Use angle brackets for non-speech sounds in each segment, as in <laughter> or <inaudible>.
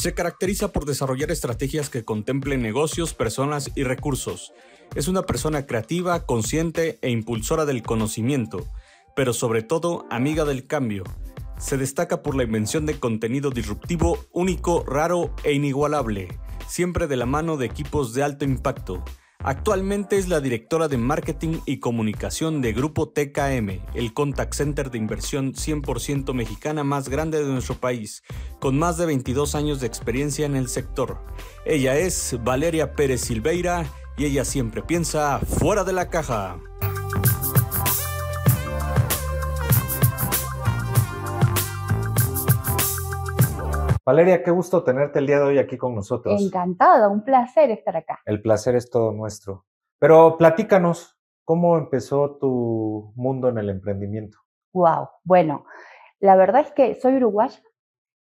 Se caracteriza por desarrollar estrategias que contemplen negocios, personas y recursos. Es una persona creativa, consciente e impulsora del conocimiento, pero sobre todo amiga del cambio. Se destaca por la invención de contenido disruptivo, único, raro e inigualable, siempre de la mano de equipos de alto impacto. Actualmente es la directora de marketing y comunicación de Grupo TKM, el contact center de inversión 100% mexicana más grande de nuestro país, con más de 22 años de experiencia en el sector. Ella es Valeria Pérez Silveira y ella siempre piensa fuera de la caja. Valeria, qué gusto tenerte el día de hoy aquí con nosotros. Encantada, un placer estar acá. El placer es todo nuestro. Pero platícanos, ¿cómo empezó tu mundo en el emprendimiento? Wow, bueno, la verdad es que soy uruguaya,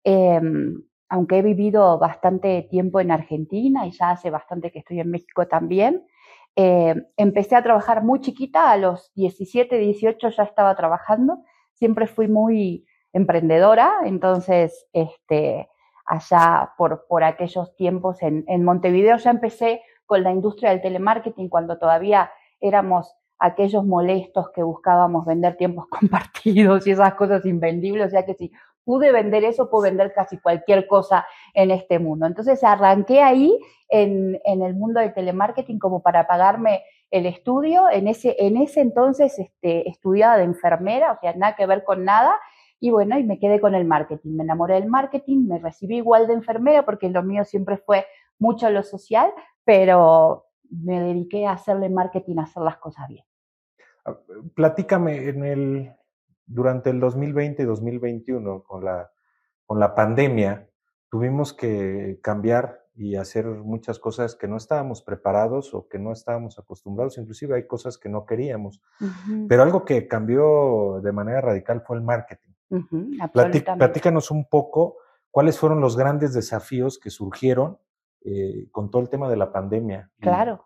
em, aunque he vivido bastante tiempo en Argentina y ya hace bastante que estoy en México también. Em, empecé a trabajar muy chiquita, a los 17, 18 ya estaba trabajando, siempre fui muy emprendedora, entonces, este, allá por, por aquellos tiempos en, en Montevideo. Ya empecé con la industria del telemarketing cuando todavía éramos aquellos molestos que buscábamos vender tiempos <laughs> compartidos y esas cosas invendibles. O sea que si pude vender eso, puedo vender casi cualquier cosa en este mundo. Entonces arranqué ahí en, en el mundo del telemarketing como para pagarme el estudio. En ese, en ese entonces este, estudiaba de enfermera, o sea, nada que ver con nada. Y bueno, y me quedé con el marketing. Me enamoré del marketing, me recibí igual de enfermera porque lo mío siempre fue mucho lo social, pero me dediqué a hacerle marketing, a hacer las cosas bien. Platícame, en el, durante el 2020 y 2021, con la, con la pandemia, tuvimos que cambiar y hacer muchas cosas que no estábamos preparados o que no estábamos acostumbrados, inclusive hay cosas que no queríamos. Pero algo que cambió de manera radical fue el marketing. Platícanos un poco cuáles fueron los grandes desafíos que surgieron eh, con todo el tema de la pandemia. Claro.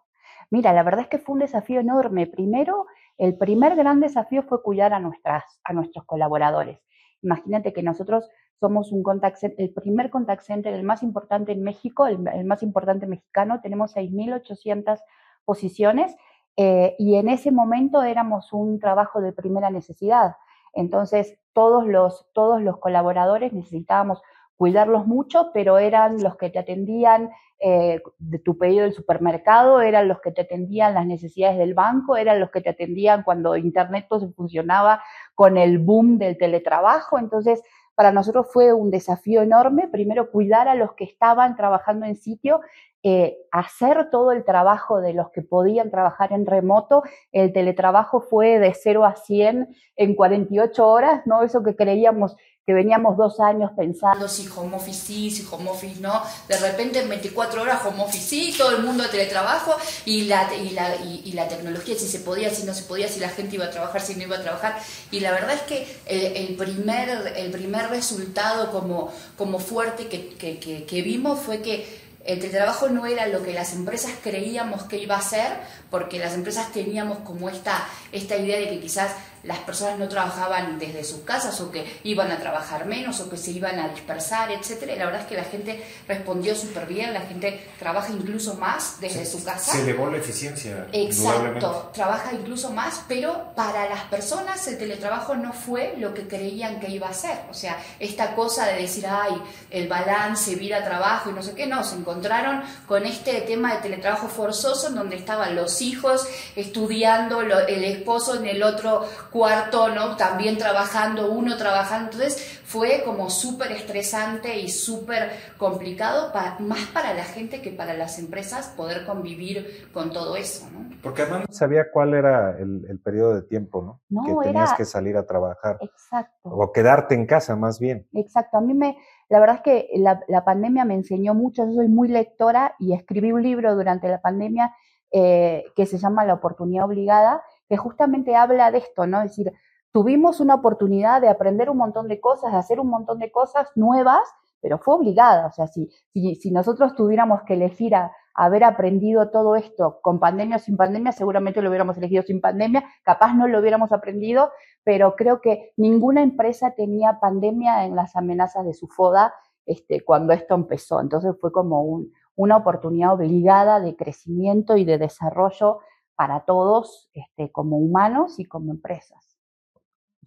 Mira, la verdad es que fue un desafío enorme. Primero, el primer gran desafío fue cuidar a, nuestras, a nuestros colaboradores. Imagínate que nosotros somos un contact center, el primer contact center, el más importante en México, el, más importante mexicano, tenemos 6.800 posiciones eh, y en ese momento éramos un trabajo de primera necesidad. Entonces, todos los, todos los colaboradores necesitábamos cuidarlos mucho, pero eran los que te atendían eh, de tu pedido del supermercado, eran los que te atendían las necesidades del banco, eran los que te atendían cuando Internet todo funcionaba con el boom del teletrabajo. Entonces, para nosotros fue un desafío enorme, primero cuidar a los que estaban trabajando en sitio eh, hacer todo el trabajo de los que podían trabajar en remoto. El teletrabajo fue de 0 a 100 en 48 horas, ¿no? Eso que creíamos que veníamos dos años pensando si home office sí, si home office no, de repente en 24 horas home office sí, todo el mundo de teletrabajo y la, y la, y, la tecnología, si se podía, si no se podía, si la gente iba a trabajar, si no iba a trabajar. Y la verdad es que el, primer, el primer resultado como, como fuerte que, que vimos fue que el teletrabajo no era lo que las empresas creíamos que iba a ser, porque las empresas teníamos como esta, esta idea de que quizás las personas no trabajaban desde sus casas o que iban a trabajar menos o que se iban a dispersar, etcétera. Y la verdad es que la gente respondió súper bien, la gente trabaja incluso más desde su casa. Se elevó la eficiencia. Exacto, trabaja incluso más, pero para las personas el teletrabajo no fue lo que creían que iba a ser. O sea, esta cosa de decir, ay, el balance, vida-trabajo y no sé qué, no, se encontraron con este tema de teletrabajo forzoso en donde estaban los hijos estudiando, el esposo en el otro cuarto, ¿no? También trabajando, uno trabajando. Entonces fue como súper estresante y súper complicado, más para la gente que para las empresas poder convivir con todo eso, ¿no? Porque además no sabía cuál era el, periodo de tiempo, ¿no? no que tenías que salir a trabajar. Exacto. O quedarte en casa, más bien. Exacto. A mí me, la verdad es que la, la pandemia me enseñó mucho. Yo soy muy lectora y escribí un libro durante la pandemia eh, que se llama La oportunidad obligada, que justamente habla de esto, ¿no? Es decir, tuvimos una oportunidad de aprender un montón de cosas, de hacer un montón de cosas nuevas, pero fue obligada. O sea, si, si, si nosotros tuviéramos que elegir a, haber aprendido todo esto con pandemia o sin pandemia, seguramente lo hubiéramos elegido sin pandemia, capaz no lo hubiéramos aprendido, pero creo que ninguna empresa tenía pandemia en las amenazas de su FODA este, cuando esto empezó. Entonces fue como una oportunidad obligada de crecimiento y de desarrollo para todos este, como humanos y como empresas.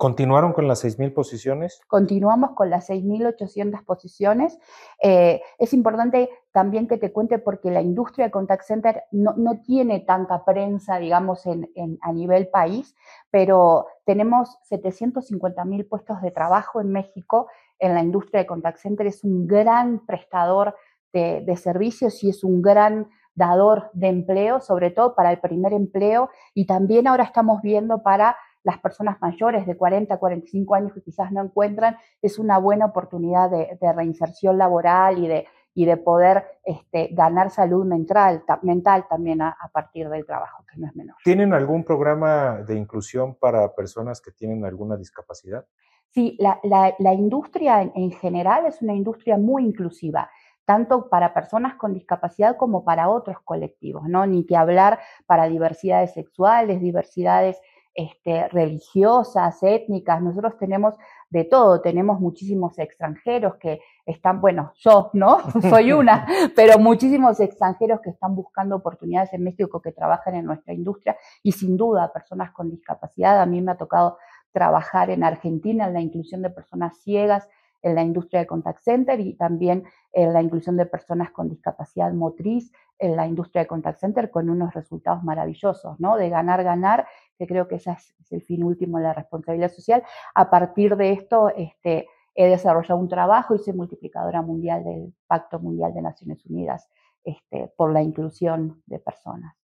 ¿Continuaron con las 6.000 posiciones? Continuamos con las 6.800 posiciones. Eh, es importante también que te cuente porque la industria de contact center no, tiene tanta prensa, digamos, en, a nivel país, pero tenemos 750.000 puestos de trabajo en México en la industria de contact center. Es un gran prestador de, de servicios y es un gran dador de empleo, sobre todo para el primer empleo, y también ahora estamos viendo para las personas mayores de 40 a 45 años que quizás no encuentran, es una buena oportunidad de, reinserción laboral y de, y de poder este, ganar salud mental, mental también a, partir del trabajo, que no es menor. ¿Tienen algún programa de inclusión para personas que tienen alguna discapacidad? Sí, la, la, industria en, en, general es una industria muy inclusiva, tanto para personas con discapacidad como para otros colectivos, ¿no? Ni que hablar para diversidades sexuales, diversidades este, religiosas, étnicas, nosotros tenemos de todo, tenemos muchísimos extranjeros que están, bueno, yo, ¿no? <laughs> Soy una, <laughs> pero muchísimos extranjeros que están buscando oportunidades en México que trabajan en nuestra industria y sin duda personas con discapacidad. A mí me ha tocado trabajar en Argentina en la inclusión de personas ciegas en la industria de contact center y también en la inclusión de personas con discapacidad motriz en la industria de contact center con unos resultados maravillosos, ¿no? De ganar, ganar, que creo que ese es, el fin último de la responsabilidad social. A partir de esto, este, he desarrollado un trabajo y soy multiplicadora mundial del Pacto Mundial de Naciones Unidas este, por la inclusión de personas.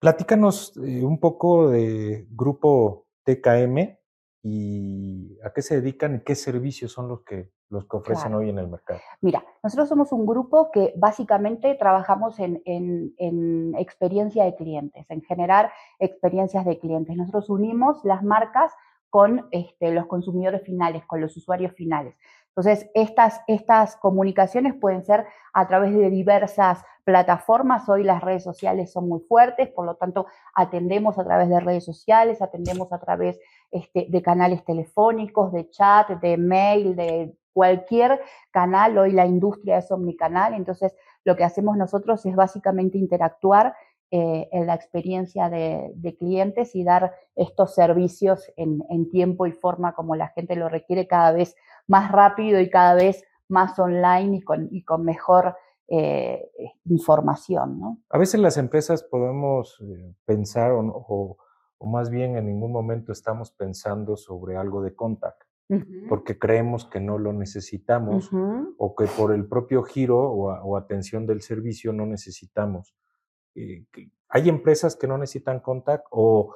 Platícanos eh, un poco de Grupo TKM y a qué se dedican y qué servicios son los que, los que ofrecen hoy en el mercado. Mira, nosotros somos un grupo que básicamente trabajamos en, en, experiencia de clientes, en generar experiencias de clientes. Nosotros unimos las marcas con este, los consumidores finales, con los usuarios finales. Entonces, estas, estas comunicaciones pueden ser a través de diversas plataformas. Hoy las redes sociales son muy fuertes, por lo tanto, atendemos a través de redes sociales, atendemos a través este, de canales telefónicos, de chat, de mail, de cualquier canal. Hoy la industria es omnicanal, entonces lo que hacemos nosotros es básicamente interactuar eh, en la experiencia de, clientes y dar estos servicios en, tiempo y forma como la gente lo requiere cada vez más rápido y cada vez más online y con, mejor eh, información. A veces las empresas podemos eh, pensar o más bien en ningún momento estamos pensando sobre algo de contact, porque creemos que no lo necesitamos o que por el propio giro o, atención del servicio no necesitamos. Eh, ¿Hay empresas que no necesitan contact o,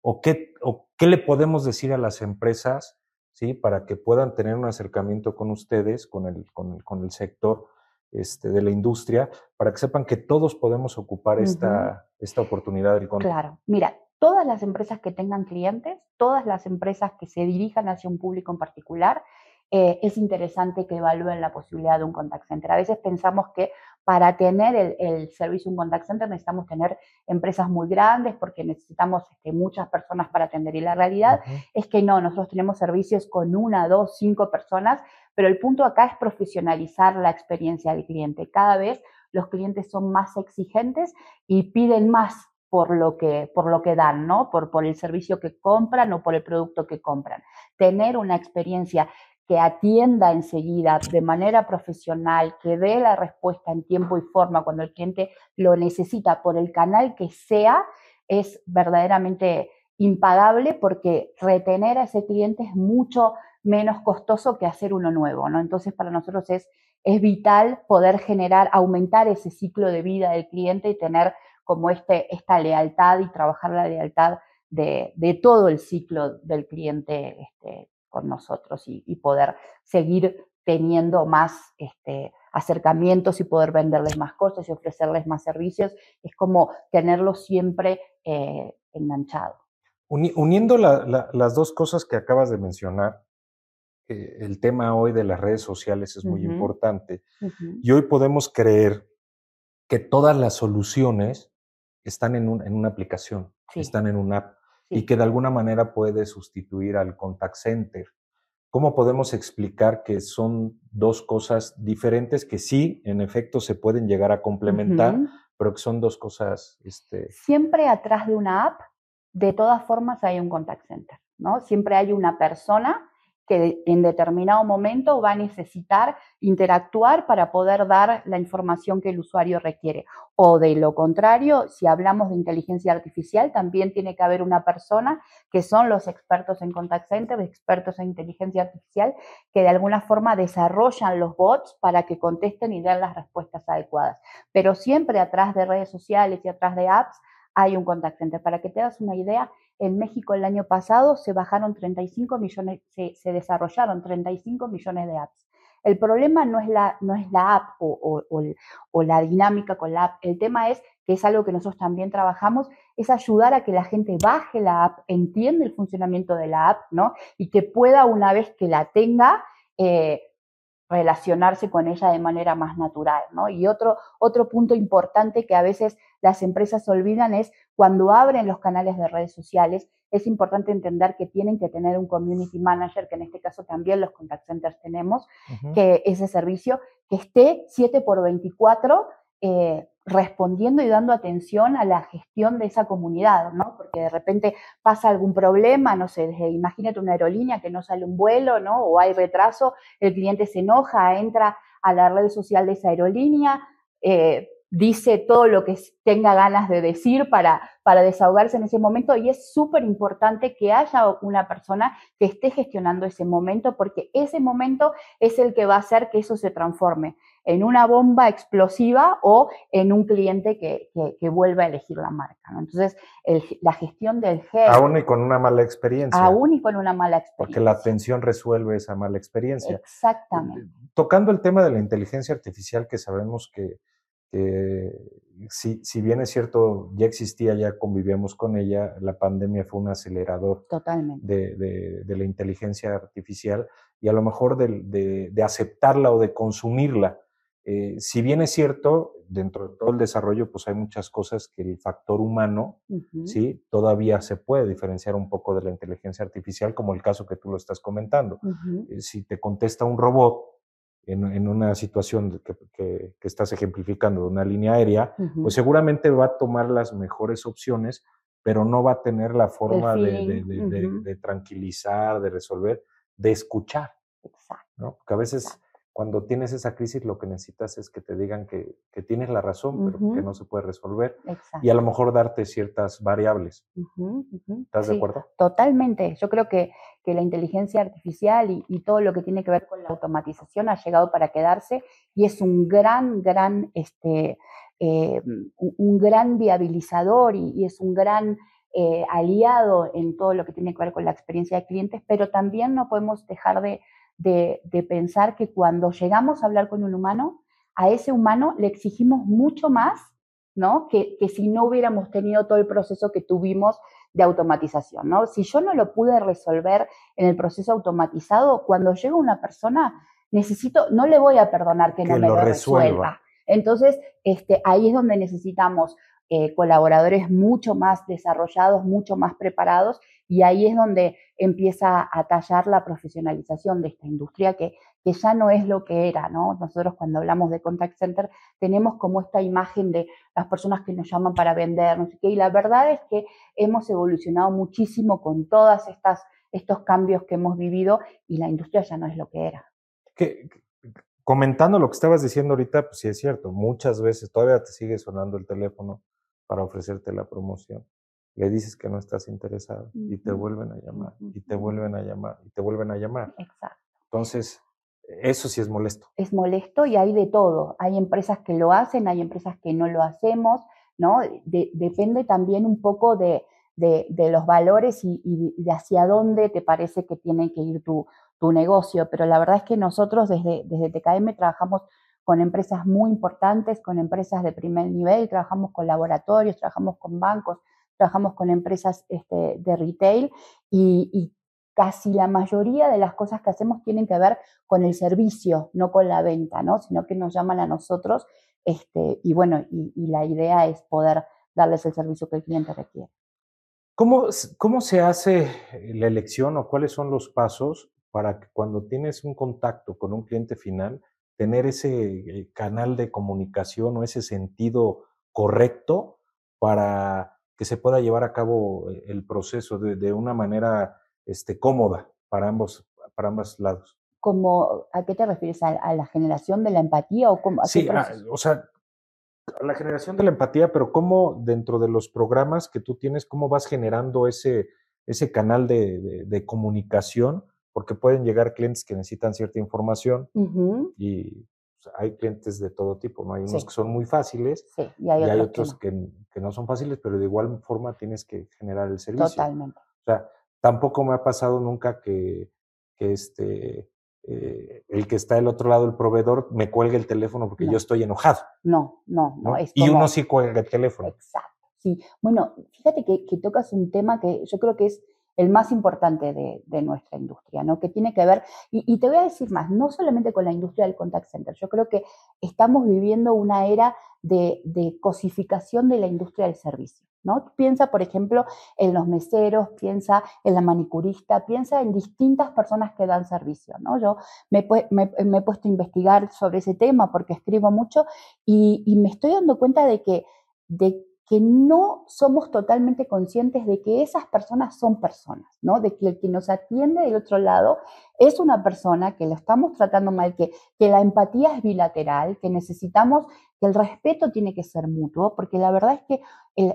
o, qué, o qué le podemos decir a las empresas ¿sí? para que puedan tener un acercamiento con ustedes, con el, con el, con el sector? Este, de la industria, para que sepan que todos podemos ocupar esta, esta oportunidad del contact. Claro, mira, todas las empresas que tengan clientes, todas las empresas que se dirijan hacia un público en particular, eh, es interesante que evalúen la posibilidad de un contact center. A veces pensamos que para tener el, servicio un contact center necesitamos tener empresas muy grandes porque necesitamos este, muchas personas para atender. Y la realidad es que no, nosotros tenemos servicios con una, dos, cinco personas, pero el punto acá es profesionalizar la experiencia del cliente. Cada vez los clientes son más exigentes y piden más por lo que, por lo que dan, ¿no? Por, por el servicio que compran o por el producto que compran. Tener una experiencia que atienda enseguida de manera profesional, que dé la respuesta en tiempo y forma cuando el cliente lo necesita por el canal que sea, es verdaderamente impagable porque retener a ese cliente es mucho menos costoso que hacer uno nuevo, ¿no? Entonces, para nosotros es, es vital poder generar, aumentar ese ciclo de vida del cliente y tener como este, esta lealtad y trabajar la lealtad de, todo el ciclo del cliente este, con nosotros y, poder seguir teniendo más este, acercamientos y poder venderles más cosas y ofrecerles más servicios. Es como tenerlo siempre eh, enganchado. uniendo las dos cosas que acabas de mencionar, eh, el tema hoy de las redes sociales es muy importante y hoy podemos creer que todas las soluciones están en, una aplicación, están en una app y que de alguna manera puede sustituir al contact center. ¿Cómo podemos explicar que son dos cosas diferentes que sí, en efecto, se pueden llegar a complementar, pero que son dos cosas... Este... Siempre atrás de una app, de todas formas, hay un contact center, ¿no? Siempre hay una persona que en determinado momento va a necesitar interactuar para poder dar la información que el usuario requiere. O de lo contrario, si hablamos de inteligencia artificial, también tiene que haber una persona que son los expertos en contact center, expertos en inteligencia artificial, que de alguna forma desarrollan los bots para que contesten y den las respuestas adecuadas. Pero siempre atrás de redes sociales y atrás de apps hay un contact center. Para que te hagas una idea, en México el año pasado se bajaron 35 millones, se, desarrollaron 35 millones de apps. El problema no es la, no es la app o, la dinámica con la app. El tema es, que es algo que nosotros también trabajamos, es ayudar a que la gente baje la app, entienda el funcionamiento de la app, ¿no? Y que pueda, una vez que la tenga, eh, relacionarse con ella de manera más natural, ¿no? Y otro, otro punto importante que a veces las empresas olvidan es cuando abren los canales de redes sociales, es importante entender que tienen que tener un community manager, que en este caso también los contact centers tenemos, que ese servicio, que esté 7 por 24 eh, respondiendo y dando atención a la gestión de esa comunidad, ¿no? Porque de repente pasa algún problema, no sé, imagínate una aerolínea que no sale un vuelo, ¿no? O hay retraso, el cliente se enoja, entra a la red social de esa aerolínea, eh, dice todo lo que tenga ganas de decir para, para desahogarse en ese momento y es súper importante que haya una persona que esté gestionando ese momento porque ese momento es el que va a hacer que eso se transforme en una bomba explosiva o en un cliente que, que, vuelva a elegir la marca. Entonces, la gestión del GER... Aún y con una mala experiencia. Aún y con una mala experiencia. Porque la atención resuelve esa mala experiencia. Exactamente. Tocando el tema de la inteligencia artificial, que sabemos que si, si, bien es cierto, ya existía, ya convivíamos con ella, la pandemia fue un acelerador De, de, la inteligencia artificial y a lo mejor de, de aceptarla o de consumirla. Eh, si bien es cierto, dentro de todo el desarrollo, pues hay muchas cosas que el factor humano, ¿sí? Todavía se puede diferenciar un poco de la inteligencia artificial, como el caso que tú lo estás comentando. Eh, si te contesta un robot, en, una situación que, estás ejemplificando de una línea aérea, pues seguramente va a tomar las mejores opciones, pero no va a tener la forma de, tranquilizar, de resolver, de escuchar. Exacto. ¿no? Porque a veces cuando tienes esa crisis lo que necesitas es que te digan que, tienes la razón, pero que no se puede resolver. Y a lo mejor darte ciertas variables. ¿Estás de acuerdo? Totalmente. Yo creo que, que la inteligencia artificial y, todo lo que tiene que ver con la automatización ha llegado para quedarse y es un gran, gran, este, eh, un gran viabilizador y, es un gran eh, aliado en todo lo que tiene que ver con la experiencia de clientes, pero también no podemos dejar de de, pensar que cuando llegamos a hablar con un humano, a ese humano le exigimos mucho más, ¿no? Que, si no hubiéramos tenido todo el proceso que tuvimos de automatización, ¿no? Si yo no lo pude resolver en el proceso automatizado, cuando llega una persona, necesito, no le voy a perdonar que, no me lo, resuelva. Entonces, este, ahí es donde necesitamos eh, colaboradores mucho más desarrollados, mucho más preparados y ahí es donde empieza a tallar la profesionalización de esta industria que, que ya no es lo que era, ¿no? Nosotros cuando hablamos de contact center tenemos como esta imagen de las personas que nos llaman para vender, no sé qué, y la verdad es que hemos evolucionado muchísimo con todas estas estos cambios que hemos vivido y la industria ya no es lo que era. Comentando lo que estabas diciendo ahorita, pues sí es cierto, muchas veces todavía te sigue sonando el teléfono para ofrecerte la promoción le dices que no estás interesado y te vuelven a llamar y te vuelven a llamar y te vuelven a llamar. Exacto. Entonces, eso sí es molesto. Es molesto y hay de todo. Hay empresas que lo hacen, hay empresas que no lo hacemos, ¿no? depende también un poco de, los valores y, de hacia dónde te parece que tiene que ir tu, negocio. Pero la verdad es que nosotros desde, desde TKM trabajamos con empresas muy importantes, con empresas de primer nivel, trabajamos con laboratorios, trabajamos con bancos, trabajamos con empresas este, de retail y, casi la mayoría de las cosas que hacemos tienen que ver con el servicio, no con la venta, ¿no? sino que nos llaman a nosotros este, y bueno, y, la idea es poder darles el servicio que el cliente requiere. ¿Cómo, ¿Cómo se hace la elección o cuáles son los pasos para que cuando tienes un contacto con un cliente final, tener ese eh, canal de comunicación o ese sentido correcto para que se pueda llevar a cabo eh, el proceso de, una manera este, cómoda para ambos, para ambos lados. Como, ¿A qué te refieres? ¿A, la generación de la empatía? O cómo, sí, o sea, a la generación de la empatía, pero cómo dentro de los programas que tú tienes, cómo vas generando ese, ese canal de, comunicación, porque pueden llegar clientes que necesitan cierta información y hay clientes de todo tipo, ¿no? Hay unos que son muy fáciles y hay, otros, que, no. son fáciles, pero de igual forma tienes que generar el servicio. Totalmente. O sea, tampoco me ha pasado nunca que, que este, eh, el que está del otro lado, el proveedor, me cuelgue el teléfono porque yo estoy enojado. No, no, no. y uno sí cuelga el teléfono. Exacto. Sí. Bueno, fíjate que, que tocas un tema que yo creo que es el más importante de, nuestra industria, ¿no? Que tiene que ver, y, te voy a decir más, no solamente con la industria del contact center, yo creo que estamos viviendo una era de, cosificación de la industria del servicio, ¿no? Piensa, por ejemplo, en los meseros, piensa en la manicurista, piensa en distintas personas que dan servicio, ¿no? Yo me, he puesto a investigar sobre ese tema porque escribo mucho y, me estoy dando cuenta de que, que no somos totalmente conscientes de que esas personas son personas, ¿no? De que el que nos atiende del otro lado es una persona que lo estamos tratando mal, que, que la empatía es bilateral, que necesitamos, que el respeto tiene que ser mutuo, porque la verdad es que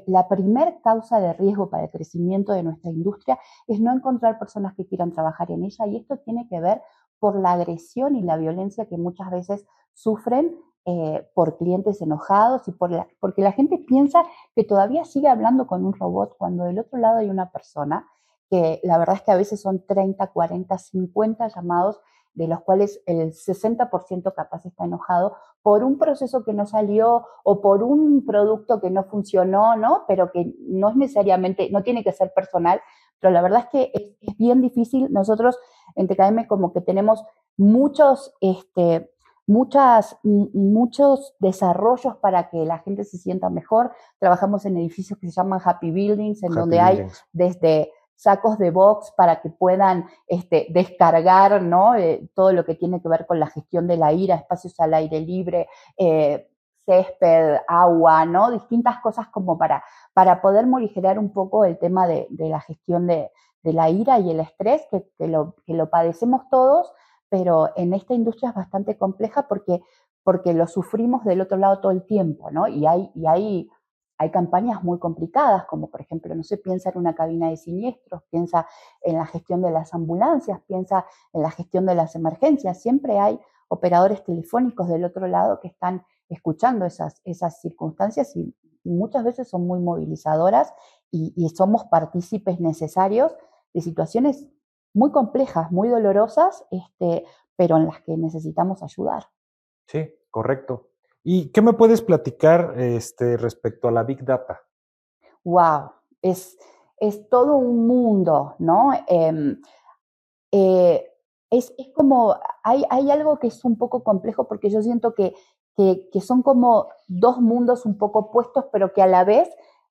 la primer causa de riesgo para el crecimiento de nuestra industria es no encontrar personas que quieran trabajar en ella y esto tiene que ver por la agresión y la violencia que muchas veces sufren eh, por clientes enojados y por la, porque la gente piensa que todavía sigue hablando con un robot cuando del otro lado hay una persona que la verdad es que a veces son 30, 40, 50 llamados de los cuales el 60% capaz está enojado por un proceso que no salió o por un producto que no funcionó, ¿no? Pero que no es necesariamente, no tiene que ser personal, pero la verdad es que es, bien difícil. Nosotros en TKM como que tenemos muchos, este, muchas, muchos desarrollos para que la gente se sienta mejor. Trabajamos en edificios que se llaman Happy Buildings, en donde hay desde sacos de box para que puedan este, descargar ¿no? Eh, todo lo que tiene que ver con la gestión de la ira, espacios al aire libre, eh, césped, agua, ¿no? Distintas cosas como para, para poder morigerar un poco el tema de, la gestión de, la ira y el estrés, que, lo, que lo padecemos todos, pero en esta industria es bastante compleja porque, porque lo sufrimos del otro lado todo el tiempo, ¿no? Y hay, y hay, hay campañas muy complicadas, como por ejemplo, no sé, piensa en una cabina de siniestros, piensa en la gestión de las ambulancias, piensa en la gestión de las emergencias. Siempre hay operadores telefónicos del otro lado que están escuchando esas, esas circunstancias y, muchas veces son muy movilizadoras y, y somos partícipes necesarios de situaciones muy complejas, muy dolorosas, este, pero en las que necesitamos ayudar. Sí, correcto. ¿Y qué me puedes platicar este, respecto a la Big Data? Wow, es, es todo un mundo, ¿no? Em, eh, es, es, como, hay, hay, algo que es un poco complejo porque yo siento que, que, que, son como dos mundos un poco opuestos, pero que a la vez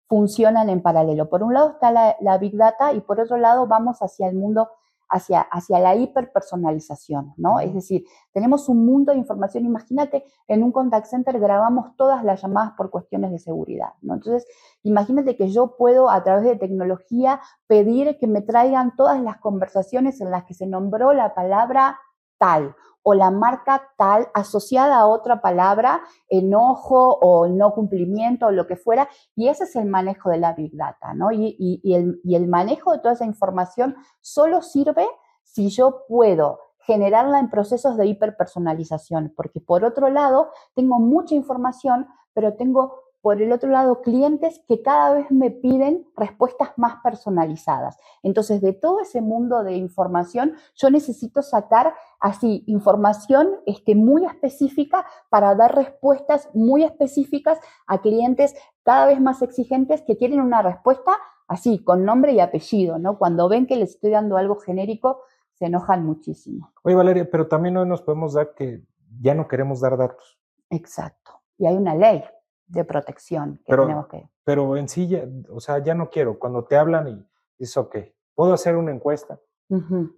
funcionan en paralelo. Por un lado está la, la Big Data y por otro lado vamos hacia el mundo hacia, hacia la hiperpersonalización, ¿no? Es decir, tenemos un mundo de información. Imagínate, en un contact center grabamos todas las llamadas por cuestiones de seguridad, ¿no? Entonces, imagínate que yo puedo a través de tecnología pedir que me traigan todas las conversaciones en las que se nombró la palabra tal o la marca tal asociada a otra palabra, enojo o no cumplimiento o lo que fuera, y ese es el manejo de la Big Data, ¿no? Y, el, y el manejo de toda esa información solo sirve si yo puedo generarla en procesos de hiperpersonalización, porque por otro lado tengo mucha información, pero tengo por el otro lado, clientes que cada vez me piden respuestas más personalizadas. Entonces, de todo ese mundo de información, yo necesito sacar así información este, muy específica para dar respuestas muy específicas a clientes cada vez más exigentes que quieren una respuesta así, con nombre y apellido, ¿no? Cuando ven que les estoy dando algo genérico, se enojan muchísimo. Oye, Valeria, pero también hoy nos podemos dar que ya no queremos dar datos. Exacto. Y hay una ley de protección que pero, tenemos que... Pero en sí, o sea, ya no quiero. Cuando te hablan y dices, ok, ¿puedo hacer una encuesta?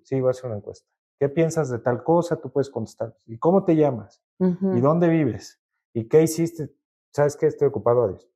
Sí, voy a hacer una encuesta. ¿qué piensas de tal cosa? Tú puedes contestar, ¿y cómo te llamas? ¿Y dónde vives? ¿Y qué hiciste? ¿Sabes qué? Estoy ocupado, adiós.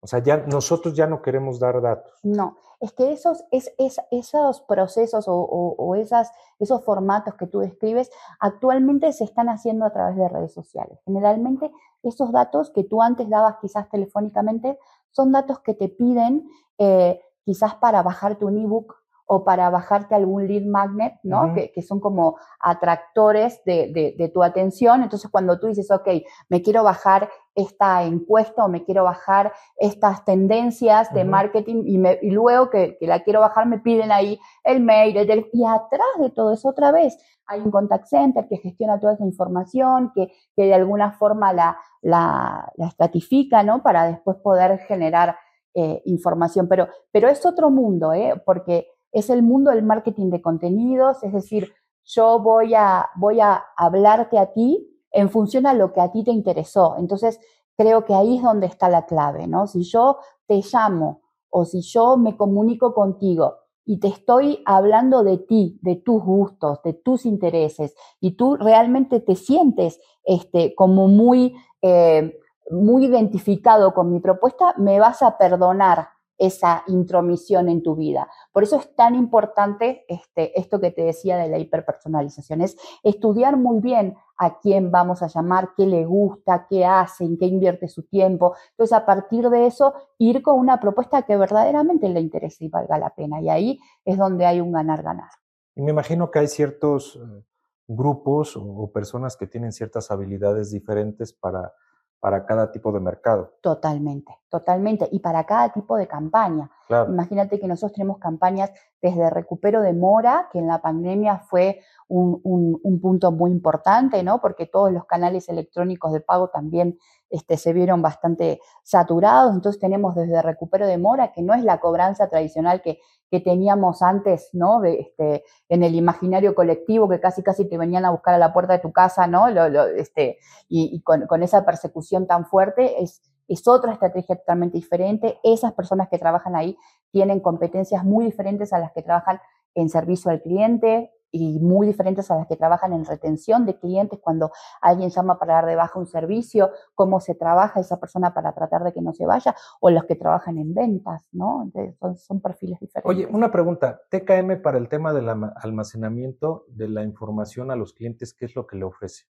O sea, ya nosotros ya no queremos dar datos. No, es que esos, es, esos procesos o, esas, esos formatos que tú describes actualmente se están haciendo a través de redes sociales. Generalmente esos datos que tú antes dabas quizás telefónicamente son datos que te piden eh, quizás para bajarte un ebook o para bajarte algún lead magnet, ¿no? que, son como atractores de, tu atención. Entonces, cuando tú dices, ok, me quiero bajar esta encuesta o me quiero bajar estas tendencias de marketing y, me, y luego que, la quiero bajar me piden ahí el mail, el y atrás de todo eso otra vez hay un contact center que gestiona toda esa información, que, que de alguna forma la, la, la, estratifica, ¿no? Para después poder generar eh, información. Pero, pero es otro mundo, ¿eh? Porque es el mundo del marketing de contenidos, es decir, yo voy a, voy a hablarte a ti en función a lo que a ti te interesó. Entonces, creo que ahí es donde está la clave, ¿no? Si yo te llamo o si yo me comunico contigo y te estoy hablando de ti, de tus gustos, de tus intereses, y tú realmente te sientes este, como muy, eh, muy identificado con mi propuesta, me vas a perdonar esa intromisión en tu vida. Por eso es tan importante este, esto que te decía de la hiperpersonalización, es estudiar muy bien a quién vamos a llamar, qué le gusta, qué hace, en qué invierte su tiempo. Entonces, a partir de eso, ir con una propuesta que verdaderamente le interese y valga la pena. Y ahí es donde hay un ganar-ganar. Y me imagino que hay ciertos eh, grupos o personas que tienen ciertas habilidades diferentes para para cada tipo de mercado. Totalmente, totalmente. Y para cada tipo de campaña. Imagínate que nosotros tenemos campañas desde recupero de mora, que en la pandemia fue un, un, punto muy importante, ¿no? Porque todos los canales electrónicos de pago también este, se vieron bastante saturados. Entonces tenemos desde recupero de mora, que no es la cobranza tradicional que, que teníamos antes, ¿no? Este, en el imaginario colectivo, que casi casi te venían a buscar a la puerta de tu casa, ¿no? Lo, este, y, con, con, esa persecución tan fuerte, es, es otra estrategia totalmente diferente. Esas personas que trabajan ahí tienen competencias muy diferentes a las que trabajan en servicio al cliente, y muy diferentes a las que trabajan en retención de clientes cuando alguien llama para dar de baja un servicio, cómo se trabaja esa persona para tratar de que no se vaya, o los que trabajan en ventas, ¿no? son, perfiles diferentes. Oye, una pregunta, TKM para el tema del almacenamiento de la información a los clientes, ¿qué es lo que le ofrece?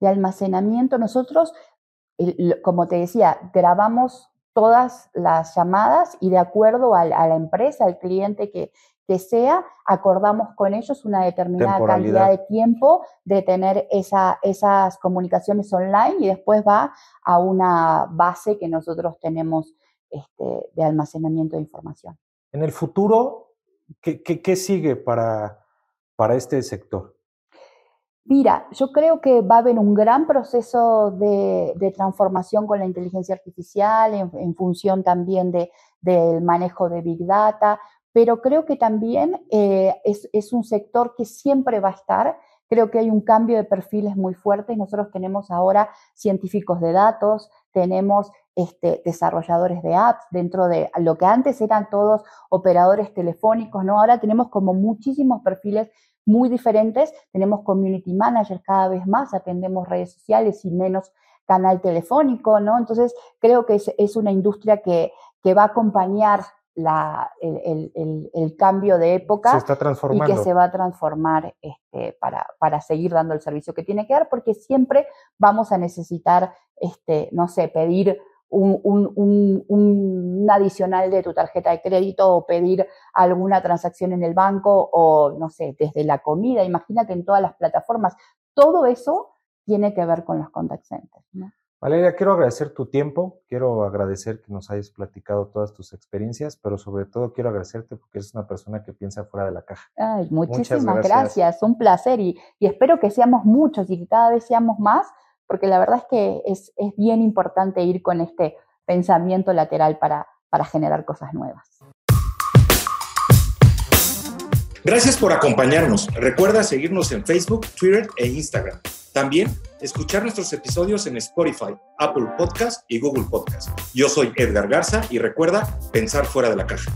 De almacenamiento, nosotros, como te decía, grabamos todas las llamadas y de acuerdo a, la empresa, al cliente que, que sea, acordamos con ellos una determinada cantidad de tiempo de tener esa, esas comunicaciones online y después va a una base que nosotros tenemos este, de almacenamiento de información. En el futuro, ¿qué, qué, sigue para, para este sector? Mira, yo creo que va a haber un gran proceso de, de transformación con la inteligencia artificial en, en función también de, del manejo de Big Data pero creo que también eh, es, un sector que siempre va a estar. Creo que hay un cambio de perfiles muy fuerte. Nosotros tenemos ahora científicos de datos, tenemos este, desarrolladores de apps dentro de lo que antes eran todos operadores telefónicos, ¿no? Ahora tenemos como muchísimos perfiles muy diferentes. Tenemos community managers cada vez más, atendemos redes sociales y menos canal telefónico, ¿no? Entonces, creo que es, una industria que, que va a acompañar la, el, el, el, cambio de época y que se va a transformar este, para, para, seguir dando el servicio que tiene que dar, porque siempre vamos a necesitar, este, no sé, pedir un, un, un, adicional de tu tarjeta de crédito o pedir alguna transacción en el banco o, no sé, desde la comida, imagínate en todas las plataformas. Todo eso tiene que ver con los contact centers. ¿no? Valeria, quiero agradecer tu tiempo, quiero agradecer que nos hayas platicado todas tus experiencias, pero sobre todo quiero agradecerte porque eres una persona que piensa fuera de la caja. Ay, muchísimas gracias. un placer y, espero que seamos muchos y que cada vez seamos más, porque la verdad es que es, bien importante ir con este pensamiento lateral para, para generar cosas nuevas. Gracias por acompañarnos. Recuerda seguirnos en Facebook, Twitter e Instagram. También escuchar nuestros episodios en Spotify, Apple Podcast y Google Podcast. Yo soy Edgar Garza y recuerda pensar fuera de la caja.